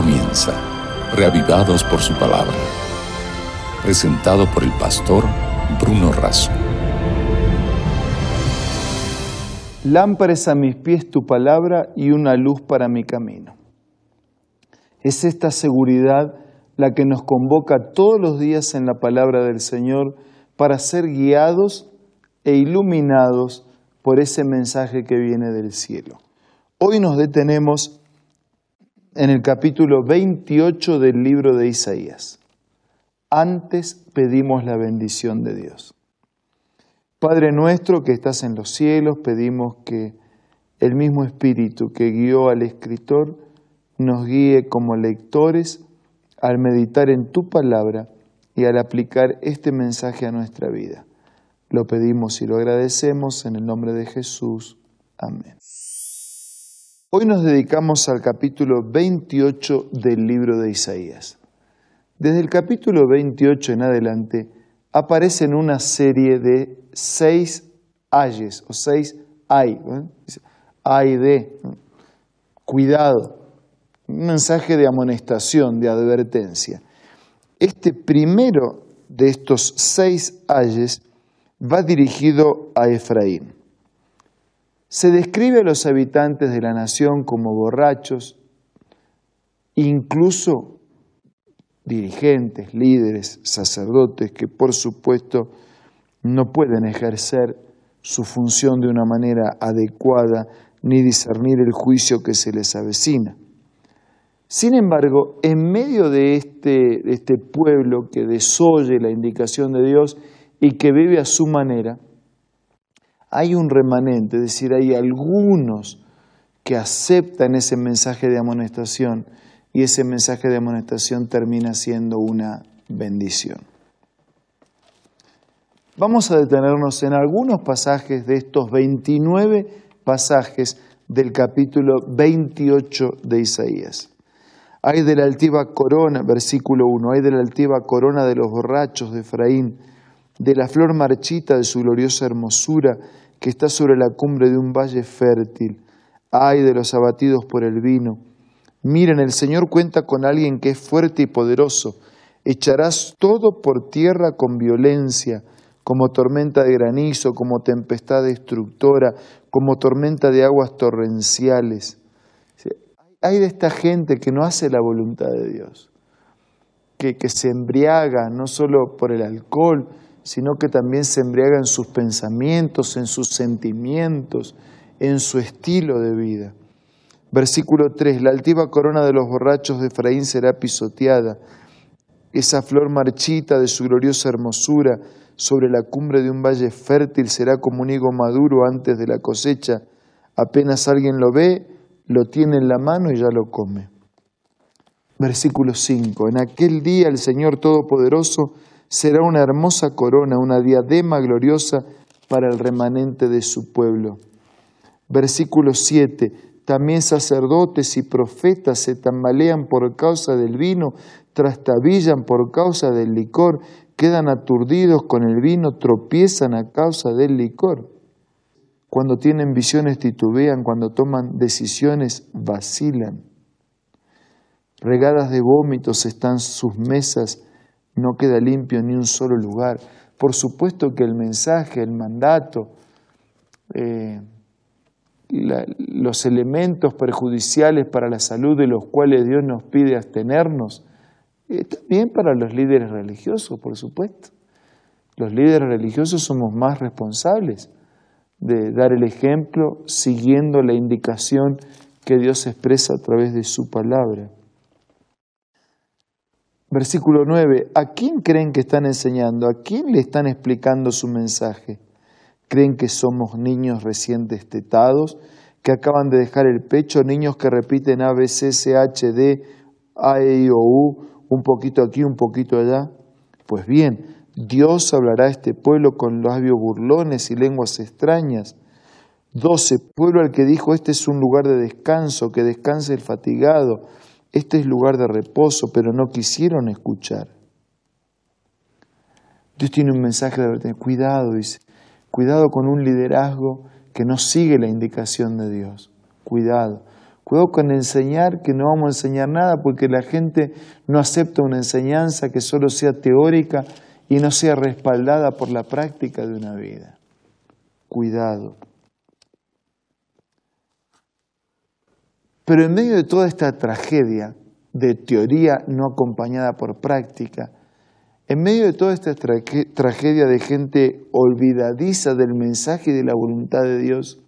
comienza, reavivados por su palabra. Presentado por el pastor Bruno Razo. Lámparas a mis pies tu palabra y una luz para mi camino. Es esta seguridad la que nos convoca todos los días en la palabra del Señor para ser guiados e iluminados por ese mensaje que viene del cielo. Hoy nos detenemos en el capítulo 28 del libro de Isaías. Antes pedimos la bendición de Dios. Padre nuestro que estás en los cielos, pedimos que el mismo Espíritu que guió al escritor nos guíe como lectores al meditar en tu palabra y al aplicar este mensaje a nuestra vida. Lo pedimos y lo agradecemos en el nombre de Jesús. Amén. Hoy nos dedicamos al capítulo 28 del libro de Isaías. Desde el capítulo 28 en adelante aparecen una serie de seis ayes o seis ay. Ay de, cuidado, un mensaje de amonestación, de advertencia. Este primero de estos seis ayes va dirigido a Efraín. Se describe a los habitantes de la nación como borrachos, incluso dirigentes, líderes, sacerdotes, que por supuesto no pueden ejercer su función de una manera adecuada ni discernir el juicio que se les avecina. Sin embargo, en medio de este, este pueblo que desoye la indicación de Dios y que vive a su manera, hay un remanente, es decir, hay algunos que aceptan ese mensaje de amonestación y ese mensaje de amonestación termina siendo una bendición. Vamos a detenernos en algunos pasajes de estos 29 pasajes del capítulo 28 de Isaías. Hay de la altiva corona, versículo 1, hay de la altiva corona de los borrachos de Efraín, de la flor marchita de su gloriosa hermosura que está sobre la cumbre de un valle fértil. Ay de los abatidos por el vino. Miren, el Señor cuenta con alguien que es fuerte y poderoso. Echarás todo por tierra con violencia, como tormenta de granizo, como tempestad destructora, como tormenta de aguas torrenciales. Hay de esta gente que no hace la voluntad de Dios, que, que se embriaga no solo por el alcohol, sino que también se embriaga en sus pensamientos, en sus sentimientos, en su estilo de vida. Versículo 3, la altiva corona de los borrachos de Efraín será pisoteada, esa flor marchita de su gloriosa hermosura sobre la cumbre de un valle fértil será como un higo maduro antes de la cosecha, apenas alguien lo ve, lo tiene en la mano y ya lo come. Versículo 5, en aquel día el Señor Todopoderoso será una hermosa corona, una diadema gloriosa para el remanente de su pueblo. Versículo 7. También sacerdotes y profetas se tambalean por causa del vino, trastabillan por causa del licor, quedan aturdidos con el vino, tropiezan a causa del licor. Cuando tienen visiones titubean, cuando toman decisiones vacilan. Regadas de vómitos están sus mesas, no queda limpio ni un solo lugar. Por supuesto que el mensaje, el mandato, eh, los elementos perjudiciales para la salud de los cuales Dios nos pide abstenernos, también para los líderes religiosos, por supuesto. Los líderes religiosos somos más responsables de dar el ejemplo siguiendo la indicación que Dios expresa a través de su palabra. Versículo 9, ¿a quién creen que están enseñando? ¿A quién le están explicando su mensaje? ¿Creen que somos niños recién destetados, que acaban de dejar el pecho, niños que repiten A, B, C, C, H, D, A, E, I, O, U, un poquito aquí, un poquito allá? Pues bien, Dios hablará a este pueblo con labios burlones y lenguas extrañas. 12. Pueblo al que dijo, este es un lugar de descanso, que descanse el fatigado este es lugar de reposo, pero no quisieron escuchar. Dios tiene un mensaje de advertencia. Cuidado, dice. Cuidado con un liderazgo que no sigue la indicación de Dios. Cuidado. Cuidado con enseñar que no vamos a enseñar nada porque la gente no acepta una enseñanza que solo sea teórica y no sea respaldada por la práctica de una vida. Cuidado. Pero en medio de toda esta tragedia de teoría no acompañada por práctica, en medio de toda esta tragedia de gente olvidadiza del mensaje y de la voluntad de Dios,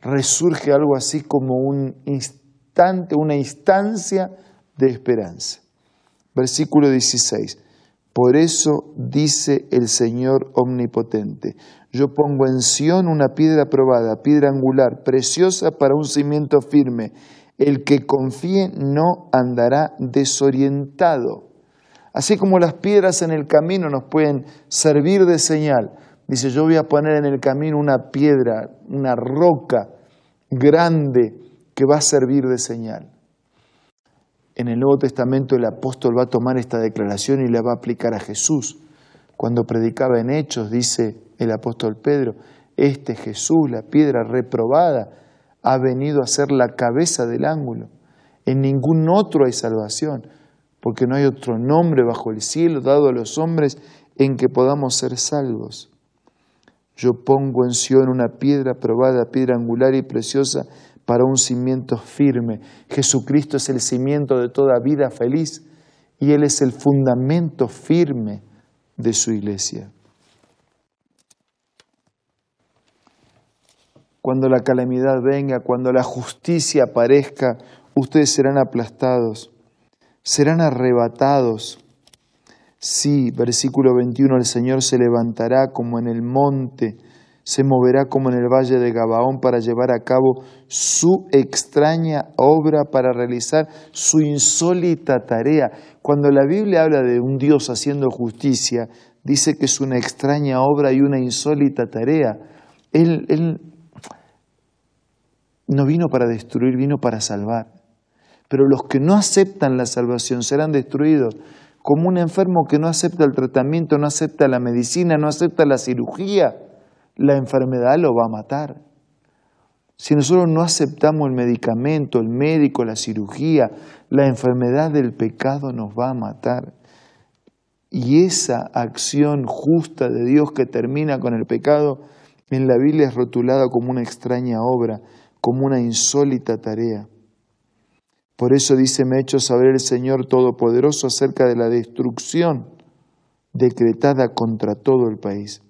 resurge algo así como un instante, una instancia de esperanza. Versículo 16. Por eso dice el Señor omnipotente, yo pongo en Sión una piedra probada, piedra angular, preciosa para un cimiento firme. El que confíe no andará desorientado. Así como las piedras en el camino nos pueden servir de señal, dice, yo voy a poner en el camino una piedra, una roca grande que va a servir de señal. En el Nuevo Testamento el apóstol va a tomar esta declaración y la va a aplicar a Jesús. Cuando predicaba en Hechos, dice el apóstol Pedro, este Jesús, la piedra reprobada, ha venido a ser la cabeza del ángulo. En ningún otro hay salvación, porque no hay otro nombre bajo el cielo dado a los hombres en que podamos ser salvos. Yo pongo en Sion una piedra probada, piedra angular y preciosa para un cimiento firme. Jesucristo es el cimiento de toda vida feliz y Él es el fundamento firme de su iglesia. Cuando la calamidad venga, cuando la justicia aparezca, ustedes serán aplastados, serán arrebatados Sí, versículo 21, el Señor se levantará como en el monte, se moverá como en el valle de Gabaón para llevar a cabo su extraña obra, para realizar su insólita tarea. Cuando la Biblia habla de un Dios haciendo justicia, dice que es una extraña obra y una insólita tarea. Él, él no vino para destruir, vino para salvar. Pero los que no aceptan la salvación serán destruidos como un enfermo que no acepta el tratamiento, no acepta la medicina, no acepta la cirugía, la enfermedad lo va a matar. Si nosotros no aceptamos el medicamento, el médico, la cirugía, la enfermedad del pecado nos va a matar. Y esa acción justa de Dios que termina con el pecado, en la Biblia es rotulada como una extraña obra, como una insólita tarea. Por eso dice, me ha hecho saber el Señor Todopoderoso acerca de la destrucción decretada contra todo el país.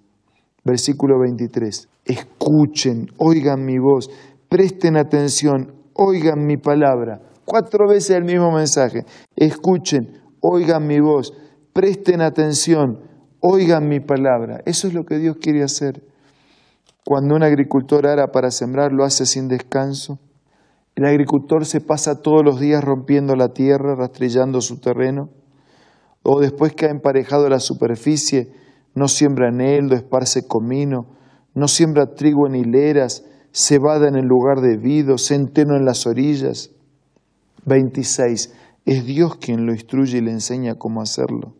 Versículo 23. Escuchen, oigan mi voz, presten atención, oigan mi palabra. Cuatro veces el mismo mensaje. Escuchen, oigan mi voz, presten atención, oigan mi palabra. Eso es lo que Dios quiere hacer. Cuando un agricultor ara para sembrar, lo hace sin descanso el agricultor se pasa todos los días rompiendo la tierra, rastrillando su terreno, o después que ha emparejado la superficie, no siembra eneldo, esparce comino, no siembra trigo en hileras, cebada en el lugar debido, centeno en las orillas. 26. Es Dios quien lo instruye y le enseña cómo hacerlo.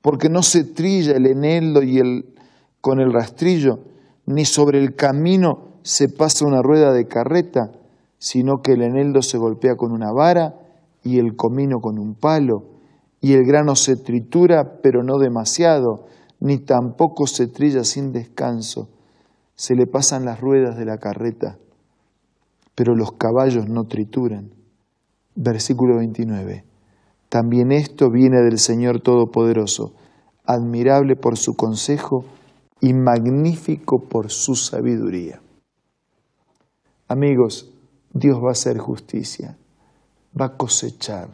Porque no se trilla el eneldo y el, con el rastrillo, ni sobre el camino se pasa una rueda de carreta, sino que el eneldo se golpea con una vara y el comino con un palo, y el grano se tritura, pero no demasiado, ni tampoco se trilla sin descanso. Se le pasan las ruedas de la carreta, pero los caballos no trituran. Versículo 29. También esto viene del Señor Todopoderoso, admirable por su consejo y magnífico por su sabiduría. Amigos, Dios va a hacer justicia, va a cosechar.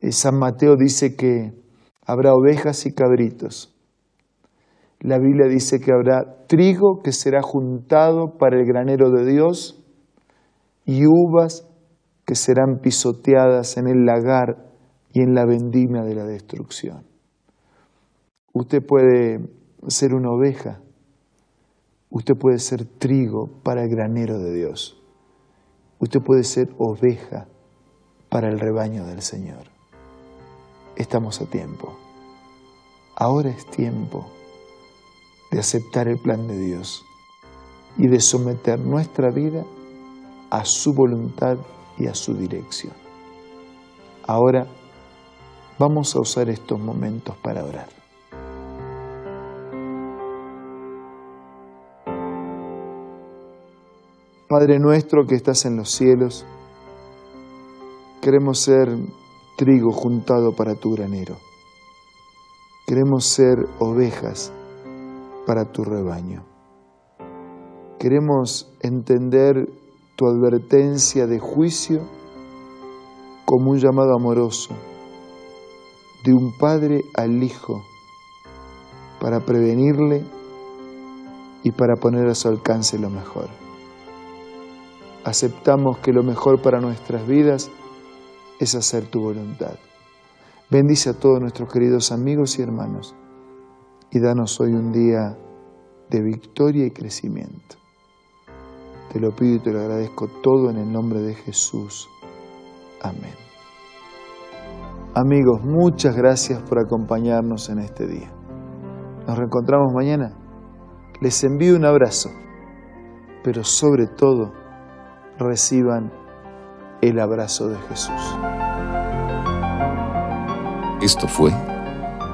Eh, San Mateo dice que habrá ovejas y cabritos. La Biblia dice que habrá trigo que será juntado para el granero de Dios y uvas que serán pisoteadas en el lagar y en la vendimia de la destrucción. Usted puede ser una oveja, usted puede ser trigo para el granero de Dios. Usted puede ser oveja para el rebaño del Señor. Estamos a tiempo. Ahora es tiempo de aceptar el plan de Dios y de someter nuestra vida a su voluntad y a su dirección. Ahora vamos a usar estos momentos para orar. Padre nuestro que estás en los cielos, queremos ser trigo juntado para tu granero. Queremos ser ovejas para tu rebaño. Queremos entender tu advertencia de juicio como un llamado amoroso de un padre al hijo para prevenirle y para poner a su alcance lo mejor. Aceptamos que lo mejor para nuestras vidas es hacer tu voluntad. Bendice a todos nuestros queridos amigos y hermanos y danos hoy un día de victoria y crecimiento. Te lo pido y te lo agradezco todo en el nombre de Jesús. Amén. Amigos, muchas gracias por acompañarnos en este día. Nos reencontramos mañana. Les envío un abrazo, pero sobre todo reciban el abrazo de Jesús. Esto fue